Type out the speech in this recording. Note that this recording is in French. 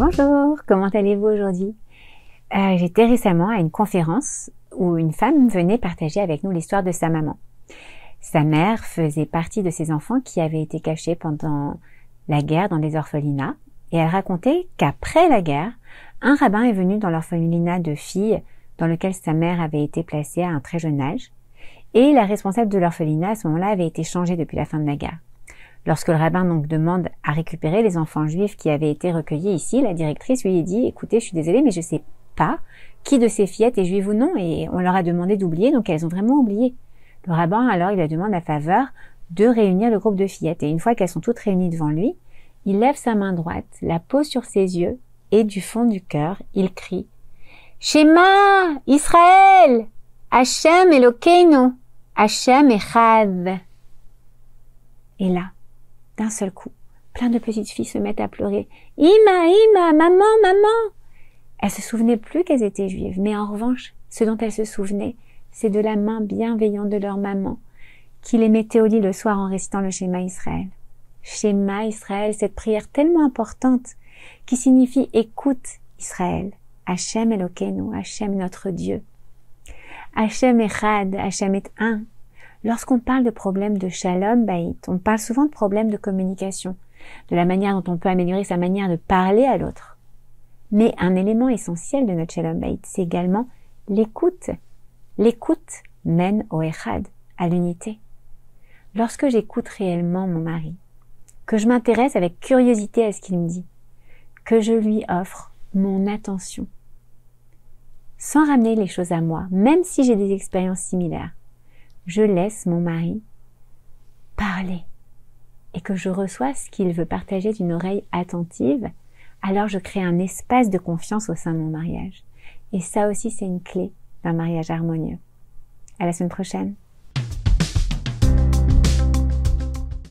Bonjour, comment allez-vous aujourd'hui? Euh, J'étais récemment à une conférence où une femme venait partager avec nous l'histoire de sa maman. Sa mère faisait partie de ces enfants qui avaient été cachés pendant la guerre dans les orphelinats et elle racontait qu'après la guerre, un rabbin est venu dans l'orphelinat de filles dans lequel sa mère avait été placée à un très jeune âge et la responsable de l'orphelinat à ce moment-là avait été changée depuis la fin de la guerre. Lorsque le rabbin donc demande à récupérer les enfants juifs qui avaient été recueillis ici, la directrice lui dit écoutez, je suis désolée, mais je sais pas qui de ces fillettes est juive ou non, et on leur a demandé d'oublier, donc elles ont vraiment oublié. Le rabbin alors il la demande la faveur de réunir le groupe de fillettes, et une fois qu'elles sont toutes réunies devant lui, il lève sa main droite, la pose sur ses yeux, et du fond du cœur, il crie Shema Israël Hachem Elokeinu Hachem Echad Et là, d'un seul coup. Plein de petites filles se mettent à pleurer. Ima, Ima, maman, maman. Elles se souvenaient plus qu'elles étaient juives, mais en revanche, ce dont elles se souvenaient, c'est de la main bienveillante de leur maman, qui les mettait au lit le soir en récitant le schéma Israël. Schéma Israël, cette prière tellement importante, qui signifie écoute Israël. Hachem Elokeinu, Hachem notre Dieu. Hachem Echad, Hachem est un, Lorsqu'on parle de problèmes de shalom bayit, on parle souvent de problèmes de communication, de la manière dont on peut améliorer sa manière de parler à l'autre. Mais un élément essentiel de notre shalom bayit, c'est également l'écoute. L'écoute mène au echad, à l'unité. Lorsque j'écoute réellement mon mari, que je m'intéresse avec curiosité à ce qu'il me dit, que je lui offre mon attention, sans ramener les choses à moi, même si j'ai des expériences similaires, je laisse mon mari parler et que je reçois ce qu'il veut partager d'une oreille attentive, alors je crée un espace de confiance au sein de mon mariage. Et ça aussi, c'est une clé d'un mariage harmonieux. À la semaine prochaine.